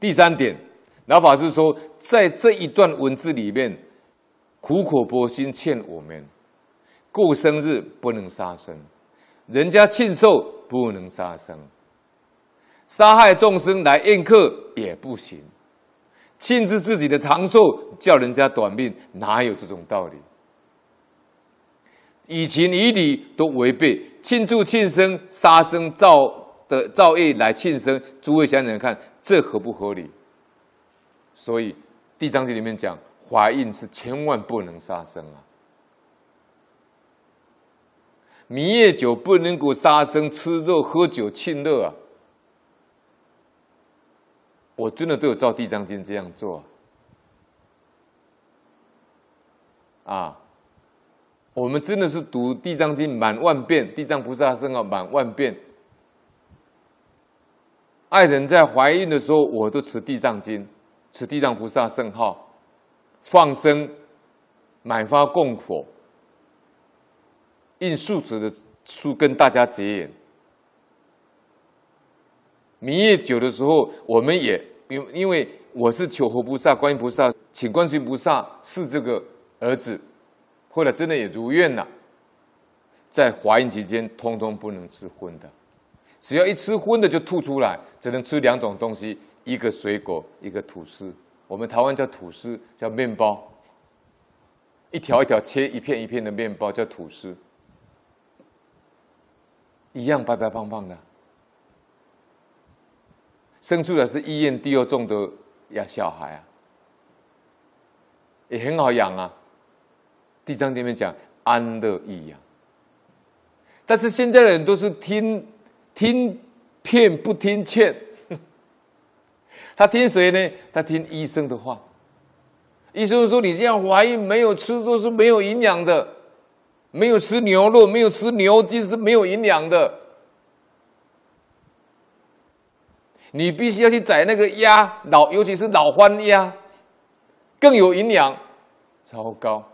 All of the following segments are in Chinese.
第三点，老法师说，在这一段文字里面，苦口婆心劝我们：过生日不能杀生，人家庆寿不能杀生，杀害众生来宴客也不行，庆祝自己的长寿，叫人家短命，哪有这种道理？以情以理都违背，庆祝庆生杀生造的造业来庆生，诸位想想看，这合不合理？所以《地藏经》里面讲，怀孕是千万不能杀生啊！弥夜酒不能够杀生，吃肉喝酒庆乐啊！我真的都有照《地藏经》这样做啊！啊我们真的是读《地藏经》满万遍，地藏菩萨圣号满万遍。爱人在怀孕的时候，我都持《地藏经》，持地藏菩萨圣号，放生，买花供佛，印数纸的书跟大家结缘。弥夜酒的时候，我们也因因为我是求佛菩萨、观音菩萨，请观世音菩萨赐这个儿子。后来真的也如愿了，在怀孕期间，通通不能吃荤的，只要一吃荤的就吐出来，只能吃两种东西，一个水果，一个吐司。我们台湾叫吐司，叫面包，一条一条切一片一片的面包叫吐司，一样白白胖胖的，生出来是医院第二重的呀小孩啊，也很好养啊。地藏经里面讲安乐易养，但是现在的人都是听听骗不听劝，他听谁呢？他听医生的话。医生说：“你这样怀孕没有吃都是没有营养的，没有吃牛肉，没有吃牛筋是没有营养的。你必须要去宰那个鸭，老尤其是老番鸭，更有营养。”超高。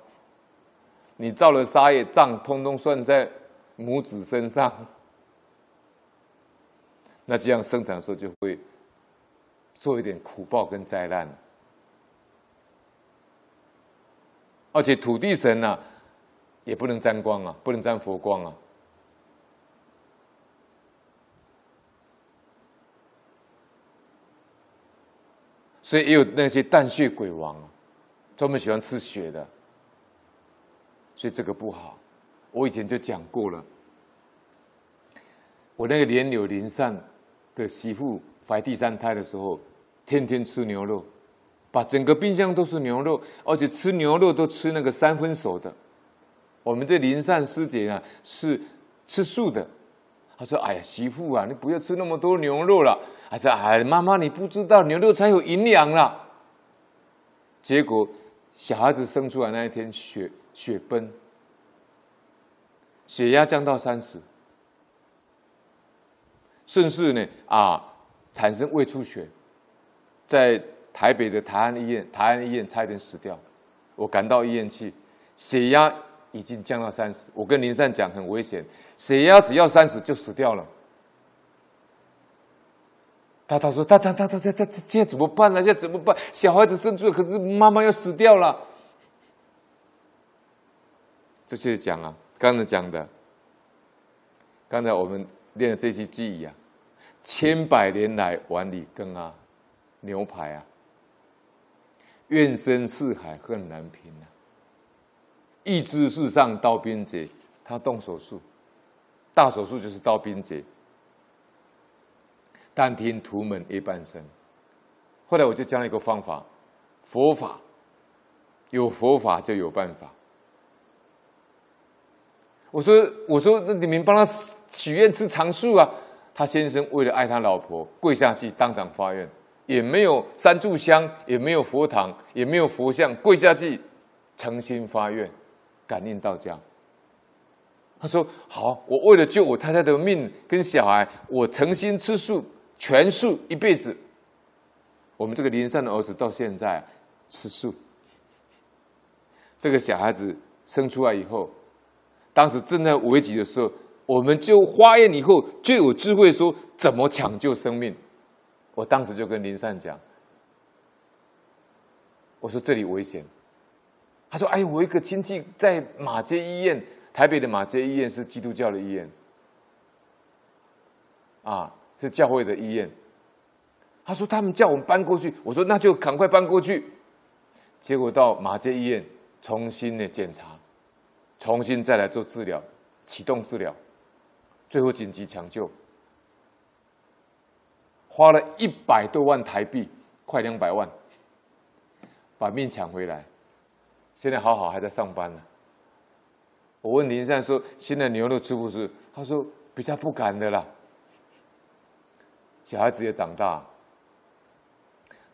你造了杀业账，通通算在母子身上，那这样生产的时候就会做一点苦报跟灾难。而且土地神呢、啊，也不能沾光啊，不能沾佛光啊。所以也有那些淡血鬼王，专门喜欢吃血的。所以这个不好，我以前就讲过了。我那个莲柳林上的媳妇怀第三胎的时候，天天吃牛肉，把整个冰箱都是牛肉，而且吃牛肉都吃那个三分熟的。我们这林善师姐啊，是吃素的，她说：“哎呀，媳妇啊，你不要吃那么多牛肉了。”她说：“哎，妈妈，你不知道牛肉才有营养了。”结果小孩子生出来那一天血。血崩，血压降到三十，顺势呢啊，产生胃出血，在台北的台安医院，台安医院差一点死掉。我赶到医院去，血压已经降到三十。我跟林善讲很危险，血压只要三十就死掉了。他他说他他他他他他现在怎么办呢？现在怎么办？小孩子生出来，可是妈妈要死掉了。这些讲啊，刚才讲的，刚才我们练的这些记忆啊，千百年来碗里羹啊，牛排啊，怨深似海恨难平啊，一知世上刀兵劫，他动手术，大手术就是刀兵劫，但听屠门一半声。后来我就讲了一个方法，佛法有佛法就有办法。我说：“我说，那你们帮他许愿吃长寿啊？”他先生为了爱他老婆，跪下去当场发愿，也没有三炷香，也没有佛堂，也没有佛像，跪下去诚心发愿，感应到家。他说：“好，我为了救我太太的命跟小孩，我诚心吃素，全素一辈子。”我们这个林善的儿子到现在吃素。这个小孩子生出来以后。当时正在危急的时候，我们就化验以后就有智慧说怎么抢救生命。我当时就跟林善讲，我说这里危险。他说：“哎，我一个亲戚在马街医院，台北的马街医院是基督教的医院，啊，是教会的医院。”他说：“他们叫我们搬过去。”我说：“那就赶快搬过去。”结果到马街医院重新的检查，重新再来做治疗，启动治疗，最后紧急抢救，花了一百多万台币，快两百万，把命抢回来。现在好好还在上班呢。我问林善说：“现在牛肉吃不吃？”他说：“比较不敢的啦。”小孩子也长大，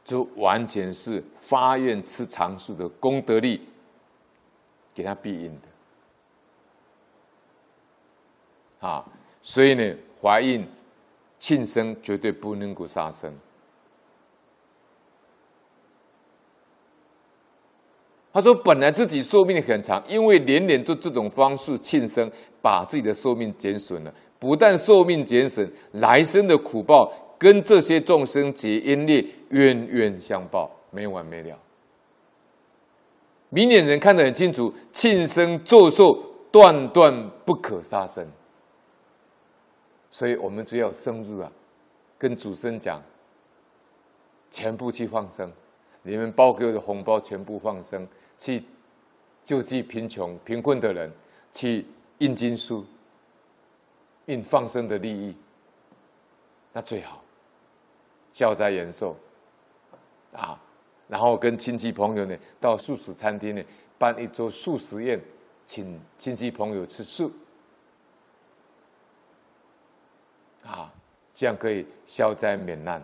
就完全是发愿吃长寿的功德力给他庇荫的啊。所以呢，怀孕庆生绝对不能够杀生。他说：“本来自己寿命很长，因为年年做这种方式庆生，把自己的寿命减损了。不但寿命减损，来生的苦报跟这些众生结因孽，冤冤相报，没完没了。明眼人看得很清楚，庆生做寿断断不可杀生。所以我们只要生日啊，跟祖先讲，全部去放生，你们包给我的红包全部放生。”去救济贫穷、贫困的人，去印经书、印放生的利益，那最好，消灾延寿啊！然后跟亲戚朋友呢，到素食餐厅呢，办一桌素食宴，请亲戚朋友吃素啊，这样可以消灾免难。